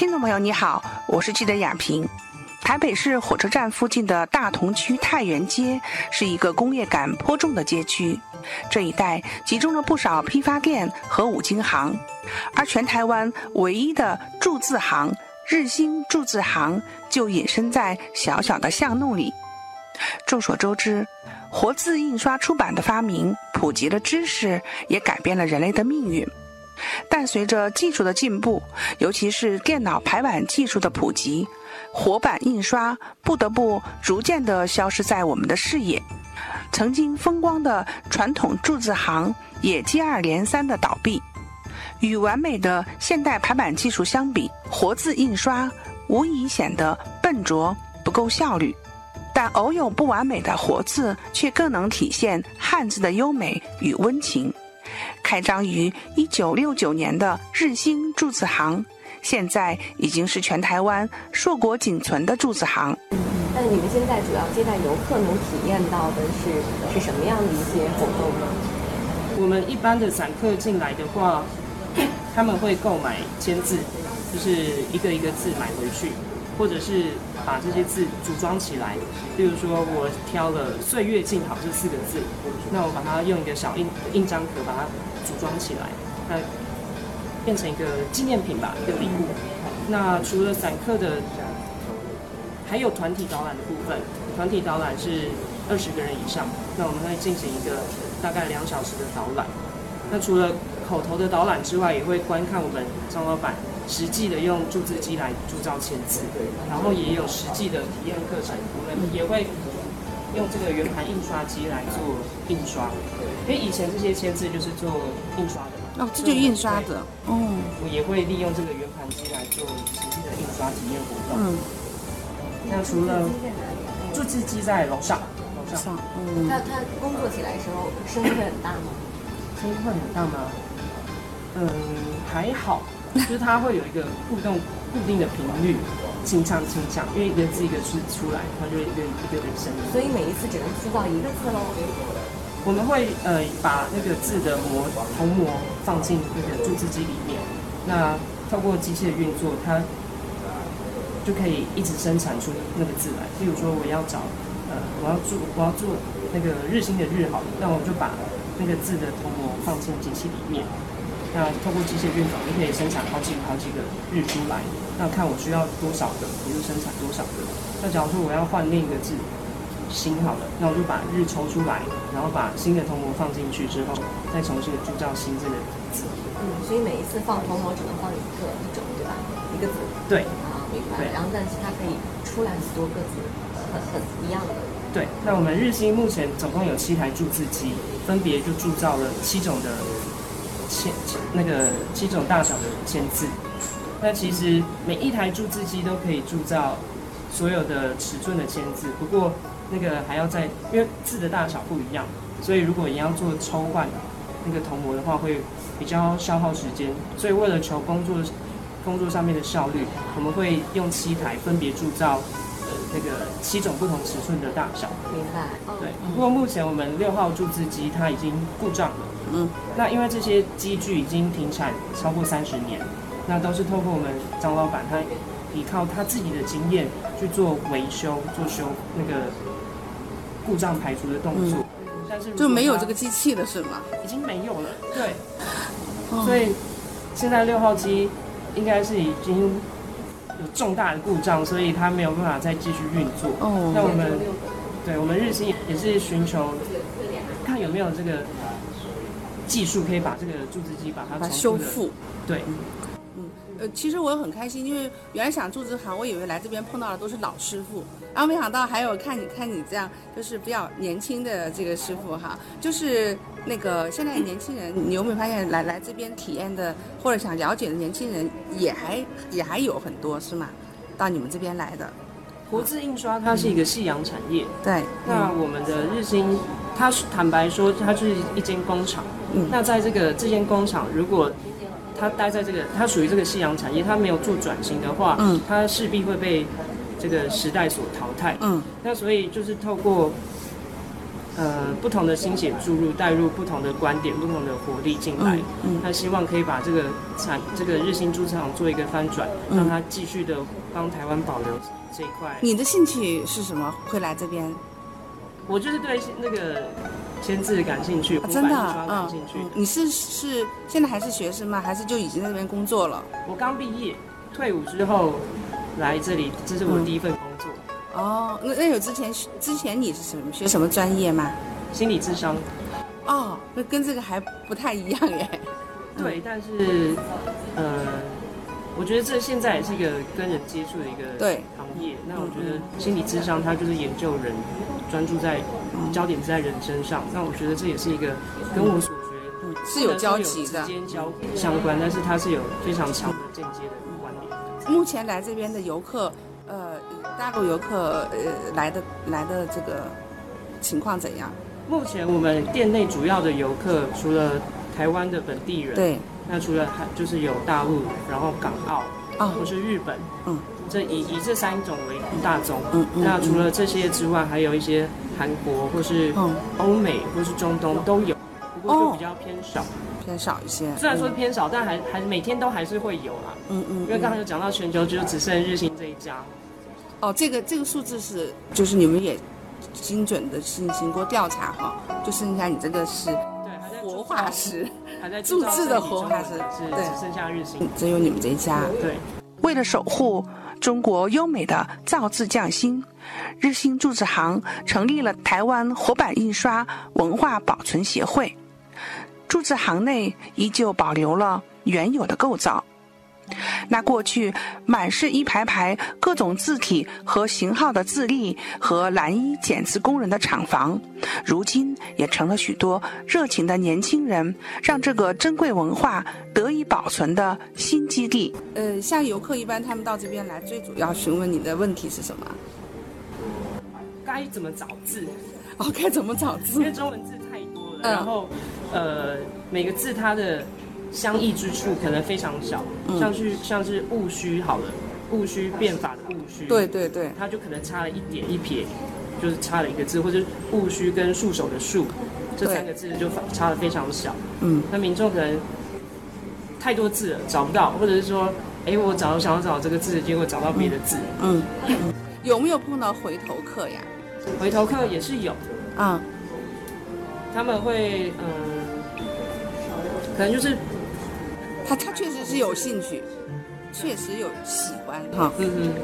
听众朋友你好，我是记者雅萍。台北市火车站附近的大同区太原街是一个工业感颇重的街区，这一带集中了不少批发店和五金行，而全台湾唯一的铸字行日兴铸字行就隐身在小小的巷弄里。众所周知，活字印刷出版的发明普及了知识，也改变了人类的命运。但随着技术的进步，尤其是电脑排版技术的普及，活版印刷不得不逐渐地消失在我们的视野。曾经风光的传统铸字行也接二连三的倒闭。与完美的现代排版技术相比，活字印刷无疑显得笨拙不够效率。但偶有不完美的活字，却更能体现汉字的优美与温情。开张于一九六九年的日兴铸字行，现在已经是全台湾硕果仅存的铸字行。那你们现在主要接待游客能体验到的是是什么样的一些活动呢？我们一般的散客进来的话，他们会购买签字，就是一个一个字买回去。或者是把这些字组装起来，例如说我挑了“岁月静好”这四个字，那我把它用一个小印印章壳把它组装起来，那变成一个纪念品吧，一个礼物。那除了散客的，还有团体导览的部分，团体导览是二十个人以上，那我们会进行一个大概两小时的导览。那除了口头的导览之外，也会观看我们张老板。实际的用注字机来铸造签字，然后也有实际的体验课程，我们也会用这个圆盘印刷机来做印刷，因为以前这些签字就是做印刷的嘛。哦，这就印刷的。嗯。我也会利用这个圆盘机来做实际的印刷体验活动。嗯。那除了铸字机在楼上，楼上。嗯。他他工作起来的时候声音会很大吗？声音会很大吗？嗯，还好。就是它会有一个互动固定的频率，清唱清唱，因为一个字一个字出来，它就一个一个的声音。所以每一次只能制造一个字喽。我们会呃把那个字的模铜模放进那个注字机里面，那透过机器的运作，它就可以一直生产出那个字来。例如说我要找呃我要做我要做那个日新的日好，那我就把那个字的铜模放进机器里面。那通过机械运转，就可以生产好几好几个日出来。那看我需要多少个，我就生产多少个。那假如说我要换另一个字，新好了，那我就把日抽出来，然后把新的铜模放进去之后，再重新的铸造新这个字。嗯，所以每一次放铜模只能放一个一种，对吧？一个字。对。啊，明白。然后，但是它可以出来很多个字，很很一样的。对。那我们日新目前总共有七台铸字机，分别就铸造了七种的。签那个七种大小的签字，那其实每一台铸字机都可以铸造所有的尺寸的签字，不过那个还要在，因为字的大小不一样，所以如果你要做抽换那个铜模的话，会比较消耗时间。所以为了求工作工作上面的效率，我们会用七台分别铸造那个七种不同尺寸的大小。明白。对。不过目前我们六号注字机它已经故障了。嗯，那因为这些机具已经停产超过三十年，那都是透过我们张老板他依靠他自己的经验去做维修、做修那个故障排除的动作。但是就没有这个机器了是吗？已经没有了，对。所以现在六号机应该是已经有重大的故障，所以它没有办法再继续运作。哦。那我们对我们日新也是寻求看有没有这个。技术可以把这个注资机把它修复，对，嗯，呃，其实我很开心，因为原来想做这行，我以为来这边碰到的都是老师傅，然后没想到还有看你看你这样就是比较年轻的这个师傅哈，就是那个现在年轻人，你有没有发现来来这边体验的或者想了解的年轻人也还也还有很多是吗？到你们这边来的，活字印刷它是一个夕阳产业，对，那我们的日新，它是坦白说它就是一间工厂。嗯那在这个这间工厂，如果他待在这个，他属于这个夕阳产业，他没有做转型的话，嗯，他势必会被这个时代所淘汰。嗯，那所以就是透过，呃不同的心血注入，带入不同的观点、不同的活力进来。嗯嗯那希望可以把这个产这个日新猪场做一个翻转，嗯让它继续的帮台湾保留这一块。你的兴趣是什么？会来这边？我就是对那个签字感兴趣，啊、真的嗯兴趣。嗯，你是是现在还是学生吗？还是就已经在那边工作了？我刚毕业，退伍之后来这里，这是我嗯第一份工作，哦，那那有之前之前你是什么学什么专业吗？心理智商。哦，那跟这个还不太一样耶。对，但是呃，我觉得这现在也是一个跟人接触的一个对行业。那我觉得心理智商它就是研究人，专注在焦点在人身上。那我觉得这也是一一个跟我所学不，是有交集的相关，但是它是有非常强的间接的关联。目前来这边的游客，呃，大陆游客呃来的来的这个情况怎样？目前我们店内主要的游客，除了台湾的本地人，，对，那除了还就是有大陆，然后港澳哦或是日本，嗯，这以以这三种为大宗。嗯嗯那除了这些之外，还有一些韩国或是嗯欧美或是中东都有，不过就比较偏少。偏少一些。虽然说偏少，但还还每天都还是会有啦。嗯嗯，因为刚才嗯有讲到全球就只剩日新这一家，哦，这个这个数字是就是你们也精准的进行过调查哈，就剩下你这个是对，还在活化石，还在注册的活化石只剩下日新。只有你们这一家。对，为了守护中国优美的造字匠心，日新铸字行成立了台湾活版印刷文化保存协会。铸字行内依旧保留了原有的构造。那过去满是一排排各种字体和型号的字例和蓝衣剪字工人的厂房，如今也成了许多热情的年轻人让这个珍贵文化得以保存的新基地。呃，像游客一般他们到这边来，最主要询问你的问题是什么？该怎么找字？哦，该怎么找字因？为中文字太多了，嗯然后呃每个字它的相异之处可能非常小，嗯。像是像是戊戌好了，戊戌变法的戊戌，对，对对，它就可能差了一点一撇，就是差了一个字，或者戊戌跟戍守的戍这三个字就差的非常小，嗯，那民众可能太多字了找不到，或者是说，哎，我找想要找这个字，结果找到别的字，嗯嗯，有没有碰到回头客呀？回头客也是有，啊、他们会嗯、可能就是他他确实是有兴趣，确实有喜欢哈，嗯嗯。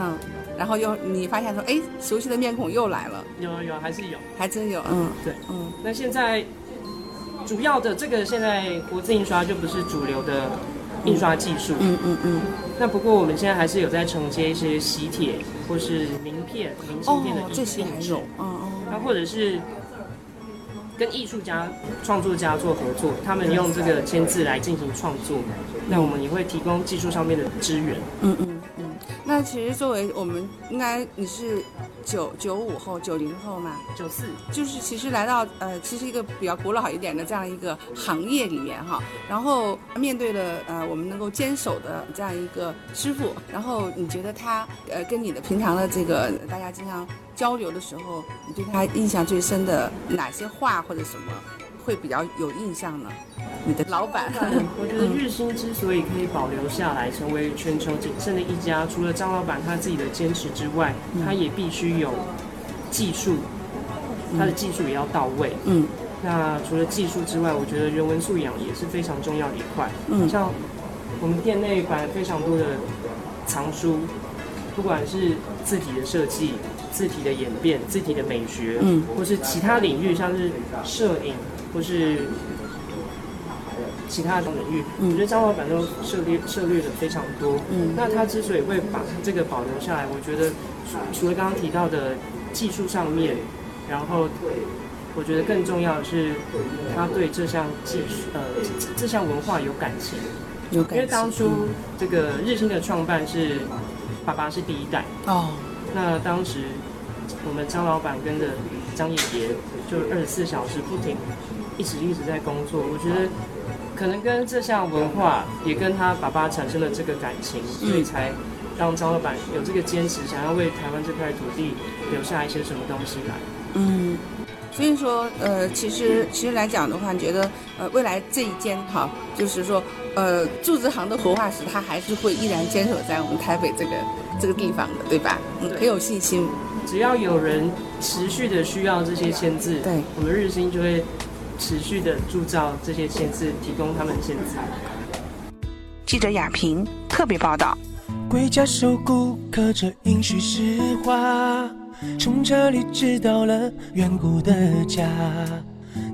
嗯，然后又你发现说，哎，熟悉的面孔又来了，有有还是有。还真有，嗯，对，嗯那现在主要的这个现在活字印刷就不是主流的印刷技术。嗯嗯嗯，那不过我们现在还是有在承接一些喜帖或是名片、明信片的哦，这些还有，嗯嗯那或者是跟艺术家、创作家做合作，他们用这个签字来进行创作，那我们也会提供技术上面的支援。嗯嗯嗯。那其实作为我们应该你是九九五后、九零后嘛，九四，就是其实来到呃，其实一个比较古老一点的这样一个行业里面哈，然后面对了呃我们能够坚守的这样一个师傅，然后你觉得他呃跟你的平常的这个大家经常交流的时候，你对他印象最深的哪些话或者什么会比较有印象呢？你的老板，我觉得日 新之所以可以保留下来，成为全球仅剩的一家，除了张老板他自己的坚持之外，他也必须有技术，他的技术也要到位。嗯那除了技术之外，我觉得人文素养也是非常重要的一块。嗯像我们店内摆了非常多的藏书，不管是字体的设计、字体的演变、字体的美学，嗯，或是其他领域，像是摄影或是其他的领域，嗯我觉得张老板都涉猎涉猎的非常多。嗯那他之所以会把这个保留下来，我觉得除除了刚刚提到的技术上面，然后我觉得更重要的是他对这项技术呃这这项文化有感情。有感情因为当初这个日新的创办是爸爸是第一代，哦，那当时我们张老板跟着张爷爷就二十四小时不停，一直一直在工作。我觉得可能跟这项文化也跟他爸爸产生了这个感情，所以才让张老板有这个坚持，想要为台湾这块土地留下一些什么东西来。嗯，所以说，呃，其实其实来讲的话，你觉得，呃，未来这一间哈，就是说，呃，柱子行的活化石，它还是会依然坚守在我们台北这个这个地方的，对吧？嗯，很有信心。只要有人持续的需要这些签字，对，我们日新就会持续的铸造这些签字，提供他们签字。记者雅萍特别报道。归家守古刻着应许实话，从这里知道了远古的家。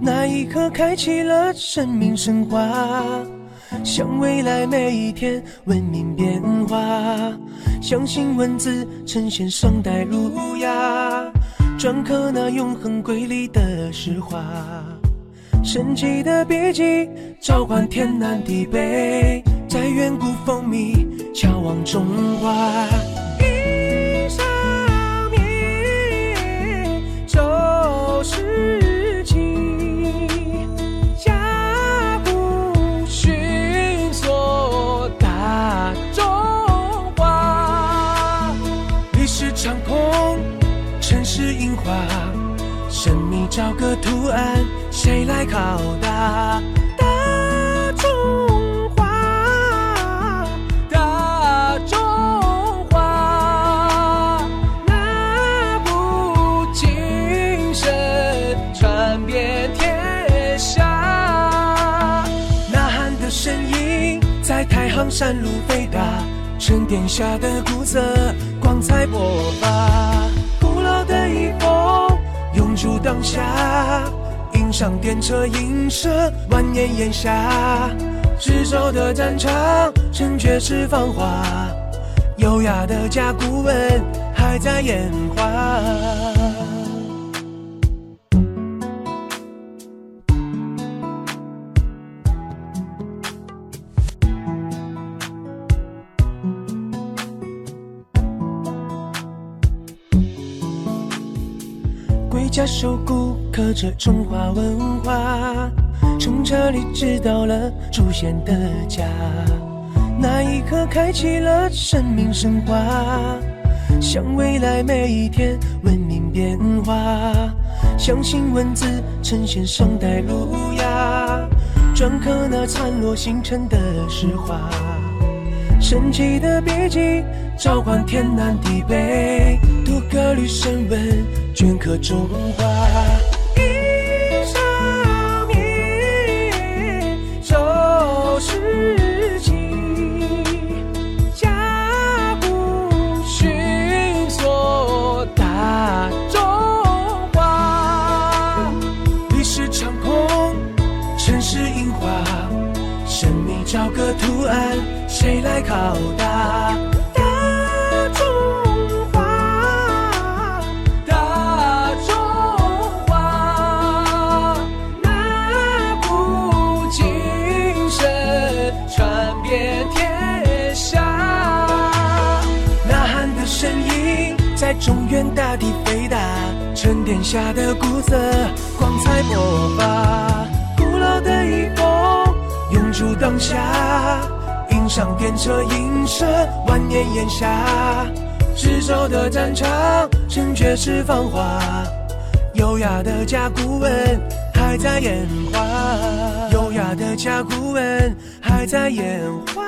那一刻开启了生命升华，向未来每一天文明变化。相信文字呈现上代儒雅，篆刻那永恒瑰丽的诗画。神奇的笔迹召唤天南地北。在远古风靡，眺望中华。找个图案，谁来考答？大中华，大中华，那古精神传遍天下。呐喊的声音在太行山路飞达，沉淀下的古色光彩勃发。放下，迎上电车映射万年炎夏。执手的战场，称绝世芳华。优雅的甲骨文还在演化。家守古刻着中华文化，从这里知道了祖先的家。那一刻开启了生命升华，向未来每一天文明变化。相信文字呈现宋代儒雅，篆刻那灿落星辰的诗画。神奇的笔迹召唤天南地北，读个律声闻。镌刻中华，下的古色，光彩勃发。古老的衣风永驻当下，迎上电车映射万年炎夏。执手的战场，称绝世芳华。优雅的甲骨文还在演化，优雅的甲骨文还在演化。